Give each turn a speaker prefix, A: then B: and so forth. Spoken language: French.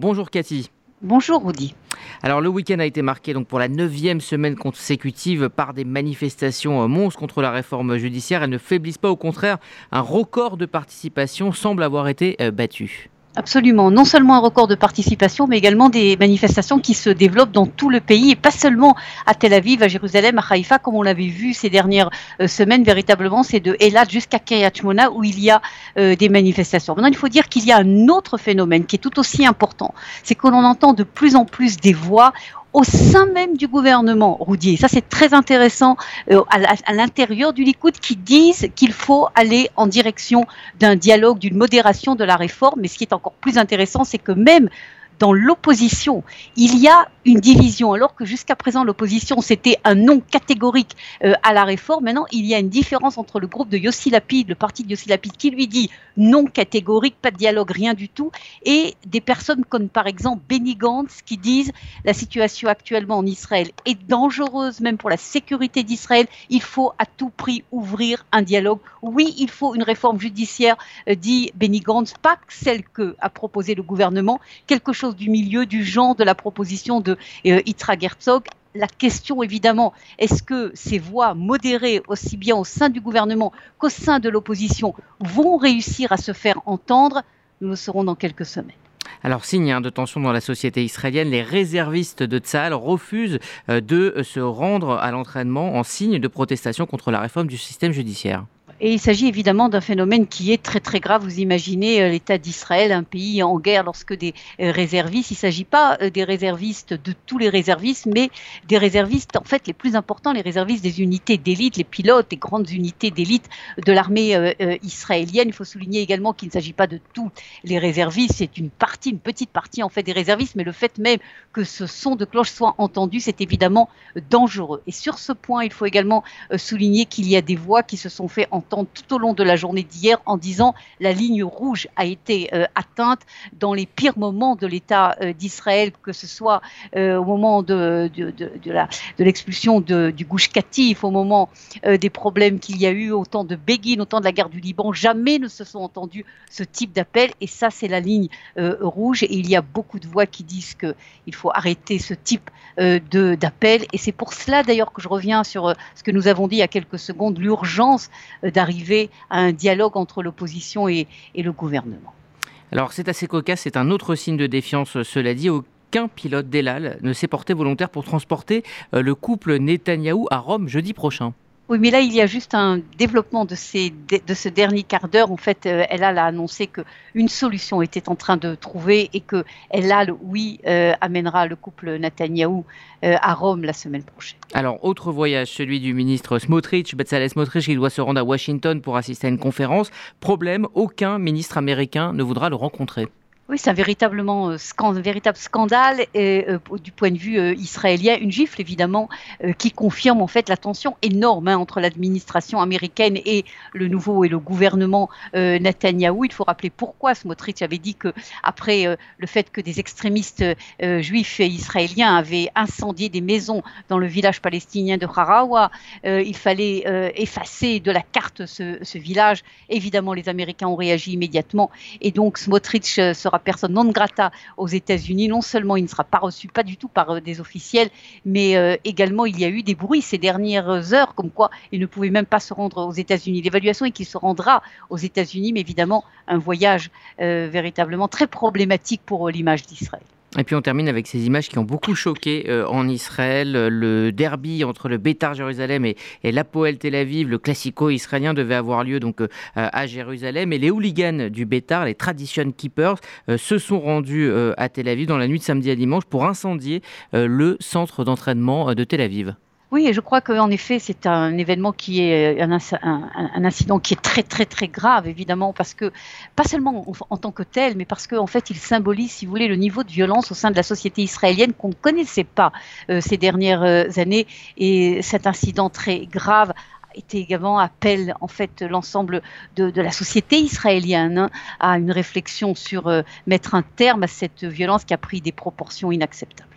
A: Bonjour Cathy.
B: Bonjour Rudy.
A: Alors le week-end a été marqué donc pour la neuvième semaine consécutive par des manifestations euh, monstres contre la réforme judiciaire. Elles ne faiblissent pas, au contraire, un record de participation semble avoir été euh, battu.
B: Absolument. Non seulement un record de participation, mais également des manifestations qui se développent dans tout le pays et pas seulement à Tel Aviv, à Jérusalem, à Haïfa, comme on l'avait vu ces dernières euh, semaines. Véritablement, c'est de Elat jusqu'à Kiryat où il y a euh, des manifestations. Maintenant, il faut dire qu'il y a un autre phénomène qui est tout aussi important. C'est que l'on entend de plus en plus des voix au sein même du gouvernement, Roudier. Ça, c'est très intéressant euh, à, l'intérieur du Likoud qui disent qu'il faut aller en direction d'un dialogue, d'une modération de la réforme. Mais ce qui est encore plus intéressant, c'est que même dans l'opposition, il y a une division, alors que jusqu'à présent l'opposition c'était un non catégorique euh, à la réforme. Maintenant, il y a une différence entre le groupe de Yossi Lapid, le parti de Yossi Lapid, qui lui dit non catégorique, pas de dialogue, rien du tout, et des personnes comme par exemple Benny Gantz qui disent la situation actuellement en Israël est dangereuse même pour la sécurité d'Israël. Il faut à tout prix ouvrir un dialogue. Oui, il faut une réforme judiciaire, euh, dit Benny Gantz, pas celle que a proposé le gouvernement, quelque chose du milieu, du genre de la proposition de euh, Itra Herzog. La question, évidemment, est-ce que ces voix modérées, aussi bien au sein du gouvernement qu'au sein de l'opposition, vont réussir à se faire entendre? Nous le saurons dans quelques semaines.
A: Alors, signe hein, de tension dans la société israélienne, les réservistes de Tzahal refusent euh, de se rendre à l'entraînement en signe de protestation contre la réforme du système judiciaire.
B: Et il s'agit évidemment d'un phénomène qui est très très grave. Vous imaginez euh, l'État d'Israël, un pays en guerre, lorsque des euh, réservistes, il ne s'agit pas euh, des réservistes de tous les réservistes, mais des réservistes en fait les plus importants, les réservistes des unités d'élite, les pilotes, des grandes unités d'élite de l'armée israélienne. Il faut souligner également qu'il ne s'agit pas de tous les réservistes, c'est une partie, une petite partie en fait des réservistes, mais le fait même que ce son de cloche soit entendu, c'est évidemment dangereux. Et sur ce point, il faut également souligner qu'il y a des voix qui se sont fait entendre tout au long de la journée d'hier en disant la ligne rouge a été euh, atteinte dans les pires moments de l'État euh, d'Israël, que ce soit euh, au moment de, l'expulsion du Gouche Katif, au moment des problèmes qu'il y a eu, au temps de Begin, au temps de la guerre du Liban. Jamais ne se sont entendus ce type d'appel et ça, c'est la ligne rouge. Et il y a beaucoup de voix qui disent qu'il faut arrêter ce type d'appel. Et c'est pour cela d'ailleurs que je reviens sur ce que nous avons dit il y a quelques secondes, l'urgence d'arriver à un dialogue entre l'opposition et, le gouvernement.
A: Alors c'est assez cocasse, c'est un autre signe de défiance, cela dit. Aucun pilote d'Elal ne s'est porté volontaire pour transporter euh, le couple Netanyahou à Rome jeudi prochain.
B: Oui, mais là, il y a juste un développement de, ce dernier quart d'heure. En fait, euh, elle a annoncé qu'une solution était en train de trouver et que elle oui, euh, amènera le couple Netanyahou euh, à Rome la semaine prochaine.
A: Alors, autre voyage, celui du ministre Smotrich, Bezalel Smotrich, qui doit se rendre à Washington pour assister à une conférence. Problème, aucun ministre américain ne voudra le rencontrer.
B: Oui, c'est un, véritablement, euh, véritable scandale et, euh, du point de vue euh, israélien, une gifle évidemment qui confirme en fait la tension énorme hein, entre l'administration américaine et le nouveau et le gouvernement Netanyahou. Il faut rappeler pourquoi Smotrich avait dit que après le fait que des extrémistes juifs et israéliens avaient incendié des maisons dans le village palestinien de Harawa, il fallait effacer de la carte ce, ce, village. Évidemment, les Américains ont réagi immédiatement et donc Smotrich sera personne non grata aux États-Unis. Non seulement il ne sera pas reçu, pas du tout par euh, des officiels, mais euh, également il y a eu des bruits ces dernières heures, comme quoi il ne pouvait même pas se rendre aux États-Unis. L'évaluation est qu'il se rendra aux États-Unis, mais évidemment un voyage euh, véritablement très problématique pour l'image d'Israël.
A: Et puis on termine avec ces images qui ont beaucoup choqué euh, en Israël. Le derby entre le Bétar Jérusalem et, et l'Apoel Tel Aviv, le classico israélien, devait avoir lieu donc euh, à Jérusalem. Et les hooligans du Bétar, les Tradition Keepers, euh, se sont rendus à Tel Aviv dans la nuit de samedi à dimanche pour incendier le centre d'entraînement de Tel Aviv.
B: Oui, je crois qu'en effet, c'est un événement qui est un, un, incident qui est très très très grave, évidemment, parce que pas seulement en, tant que tel, mais parce qu'en fait, il symbolise, si vous voulez, le niveau de violence au sein de la société israélienne qu'on ne connaissait pas euh, ces dernières euh, années. Et cet incident très grave était également appelle en fait l'ensemble de, la société israélienne hein, à une réflexion sur euh, mettre un terme à cette violence qui a pris des proportions inacceptables.